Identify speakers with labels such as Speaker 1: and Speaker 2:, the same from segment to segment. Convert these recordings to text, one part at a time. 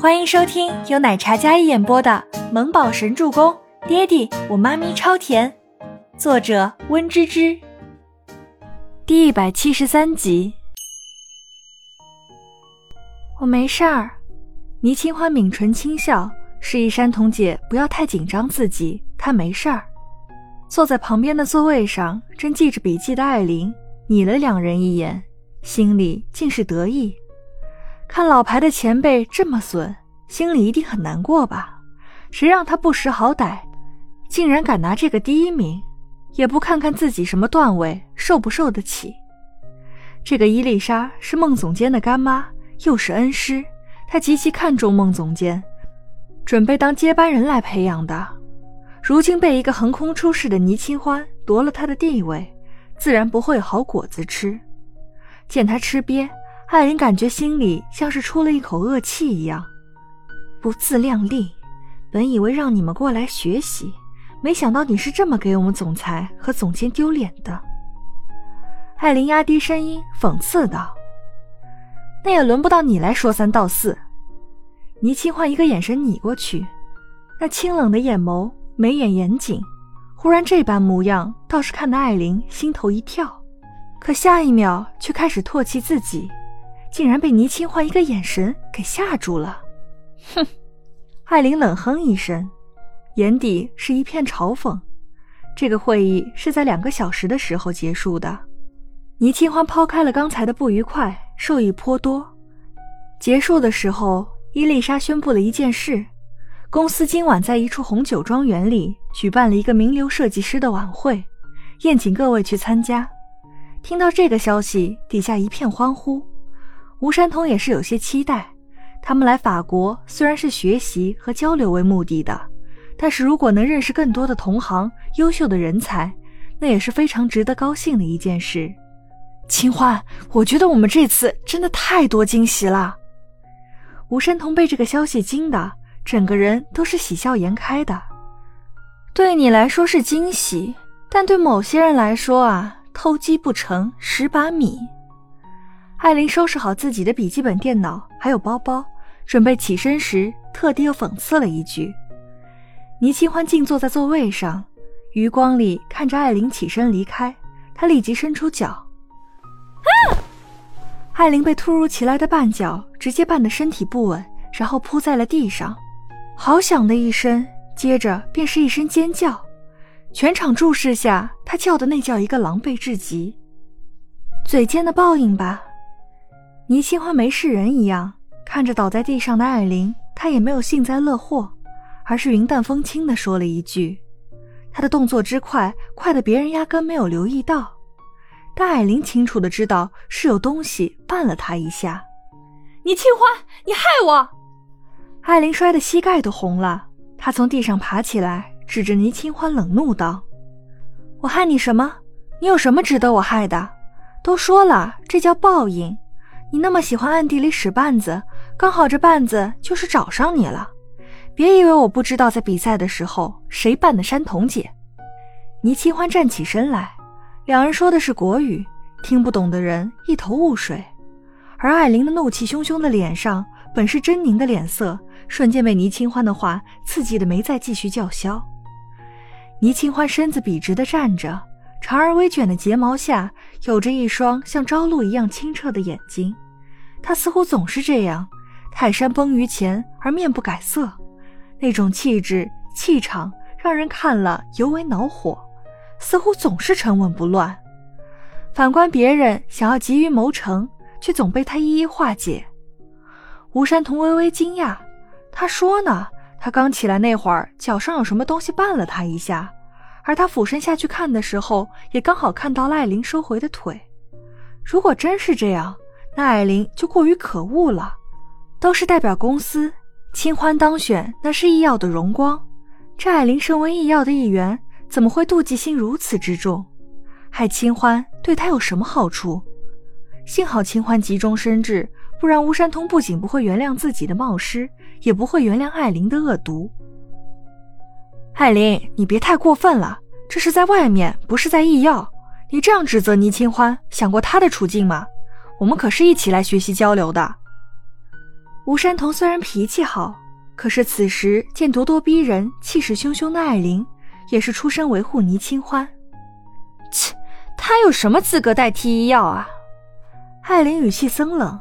Speaker 1: 欢迎收听由奶茶嘉一演播的《萌宝神助攻》，爹地我妈咪超甜，作者温芝芝。第一百七十三集。我没事儿。倪清欢抿唇轻笑，示意山童姐不要太紧张自己，她没事儿。坐在旁边的座位上，正记着笔记的艾琳睨了两人一眼，心里尽是得意。看老牌的前辈这么损，心里一定很难过吧？谁让他不识好歹，竟然敢拿这个第一名，也不看看自己什么段位，受不受得起？这个伊丽莎是孟总监的干妈，又是恩师，她极其看重孟总监，准备当接班人来培养的。如今被一个横空出世的倪清欢夺了他的地位，自然不会有好果子吃。见他吃瘪。艾琳感觉心里像是出了一口恶气一样，不自量力。本以为让你们过来学习，没想到你是这么给我们总裁和总监丢脸的。艾琳压低声音讽刺道：“那也轮不到你来说三道四。”倪清欢一个眼神睨过去，那清冷的眼眸，眉眼严谨，忽然这般模样，倒是看得艾琳心头一跳，可下一秒却开始唾弃自己。竟然被倪清欢一个眼神给吓住了，哼！艾琳冷哼一声，眼底是一片嘲讽。这个会议是在两个小时的时候结束的。倪清欢抛开了刚才的不愉快，受益颇多。结束的时候，伊丽莎宣布了一件事：公司今晚在一处红酒庄园里举办了一个名流设计师的晚会，宴请各位去参加。听到这个消息，底下一片欢呼。吴山童也是有些期待，他们来法国虽然是学习和交流为目的的，但是如果能认识更多的同行、优秀的人才，那也是非常值得高兴的一件事。清欢，我觉得我们这次真的太多惊喜了。吴山童被这个消息惊的，整个人都是喜笑颜开的。对你来说是惊喜，但对某些人来说啊，偷鸡不成蚀把米。艾琳收拾好自己的笔记本电脑，还有包包，准备起身时，特地又讽刺了一句。倪清欢静坐在座位上，余光里看着艾琳起身离开，他立即伸出脚。啊！艾琳被突如其来的绊脚直接绊得身体不稳，然后扑在了地上，好响的一声，接着便是一声尖叫。全场注视下，她叫的那叫一个狼狈至极。嘴尖的报应吧。倪清欢没事人一样看着倒在地上的艾琳，他也没有幸灾乐祸，而是云淡风轻地说了一句。他的动作之快，快的别人压根没有留意到，但艾琳清楚的知道是有东西绊了他一下。
Speaker 2: 倪清欢，你害我！
Speaker 1: 艾琳摔得膝盖都红了，她从地上爬起来，指着倪清欢冷怒道：“我害你什么？你有什么值得我害的？都说了，这叫报应。”你那么喜欢暗地里使绊子，刚好这绊子就是找上你了。别以为我不知道，在比赛的时候谁绊的山童姐。倪清欢站起身来，两人说的是国语，听不懂的人一头雾水。而艾琳的怒气汹汹的脸上，本是狰狞的脸色，瞬间被倪清欢的话刺激的没再继续叫嚣。倪清欢身子笔直的站着。长而微卷的睫毛下，有着一双像朝露一样清澈的眼睛。他似乎总是这样，泰山崩于前而面不改色，那种气质气场让人看了尤为恼火。似乎总是沉稳不乱。反观别人想要急于谋成，却总被他一一化解。吴山童微微惊讶，他说呢，他刚起来那会儿，脚上有什么东西绊了他一下。而他俯身下去看的时候，也刚好看到艾琳收回的腿。如果真是这样，那艾琳就过于可恶了。都是代表公司，清欢当选那是易耀的荣光。这艾琳身为易耀的一员，怎么会妒忌心如此之重？害清欢对他有什么好处？幸好清欢急中生智，不然吴山通不仅不会原谅自己的冒失，也不会原谅艾琳的恶毒。艾琳，你别太过分了，这是在外面，不是在医药。你这样指责倪清欢，想过他的处境吗？我们可是一起来学习交流的。吴山童虽然脾气好，可是此时见咄咄逼人、气势汹汹的艾琳，也是出声维护倪清欢。
Speaker 2: 切，他有什么资格代替医药啊？
Speaker 1: 艾琳语气森冷，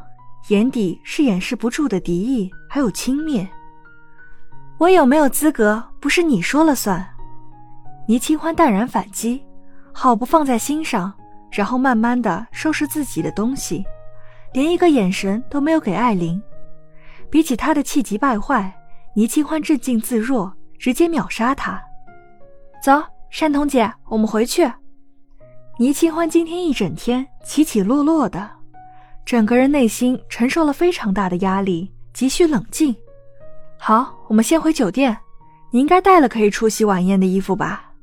Speaker 1: 眼底是掩饰不住的敌意，还有轻蔑。我有没有资格，不是你说了算。倪清欢淡然反击，好不放在心上，然后慢慢的收拾自己的东西，连一个眼神都没有给艾琳。比起他的气急败坏，倪清欢镇静自若，直接秒杀他。走，山童姐，我们回去。倪清欢今天一整天起起落落的，整个人内心承受了非常大的压力，急需冷静。好，我们先回酒店。你应该带了可以出席晚宴的衣服吧？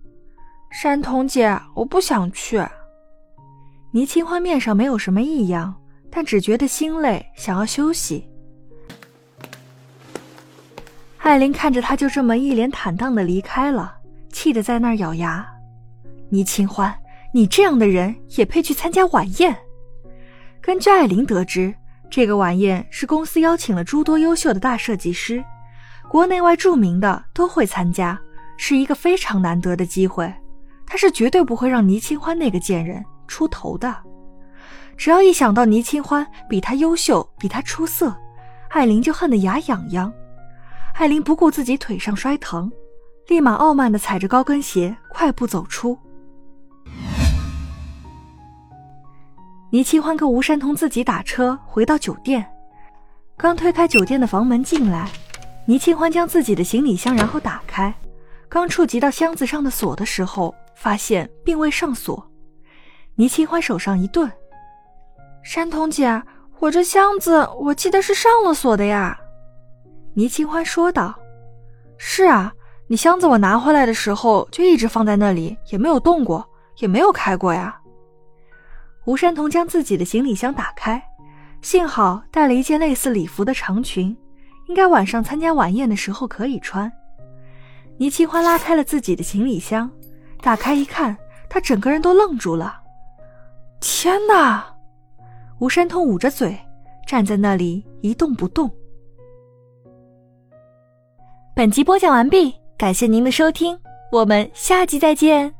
Speaker 2: 山童姐，我不想去。
Speaker 1: 倪清欢面上没有什么异样，但只觉得心累，想要休息。艾琳看着他就这么一脸坦荡的离开了，气得在那儿咬牙。倪清欢，你这样的人也配去参加晚宴？根据艾琳得知，这个晚宴是公司邀请了诸多优秀的大设计师，国内外著名的都会参加，是一个非常难得的机会。他是绝对不会让倪清欢那个贱人出头的。只要一想到倪清欢比他优秀，比他出色，艾琳就恨得牙痒痒。艾琳不顾自己腿上摔疼，立马傲慢地踩着高跟鞋快步走出。倪清欢跟吴山童自己打车回到酒店，刚推开酒店的房门进来，倪清欢将自己的行李箱然后打开，刚触及到箱子上的锁的时候，发现并未上锁。倪清欢手上一顿：“
Speaker 2: 山童姐，我这箱子我记得是上了锁的呀。”
Speaker 1: 倪清欢说道：“是啊，你箱子我拿回来的时候就一直放在那里，也没有动过，也没有开过呀。”吴山童将自己的行李箱打开，幸好带了一件类似礼服的长裙，应该晚上参加晚宴的时候可以穿。倪清欢拉开了自己的行李箱，打开一看，他整个人都愣住了。天哪！吴山通捂着嘴，站在那里一动不动。本集播讲完毕，感谢您的收听，我们下集再见。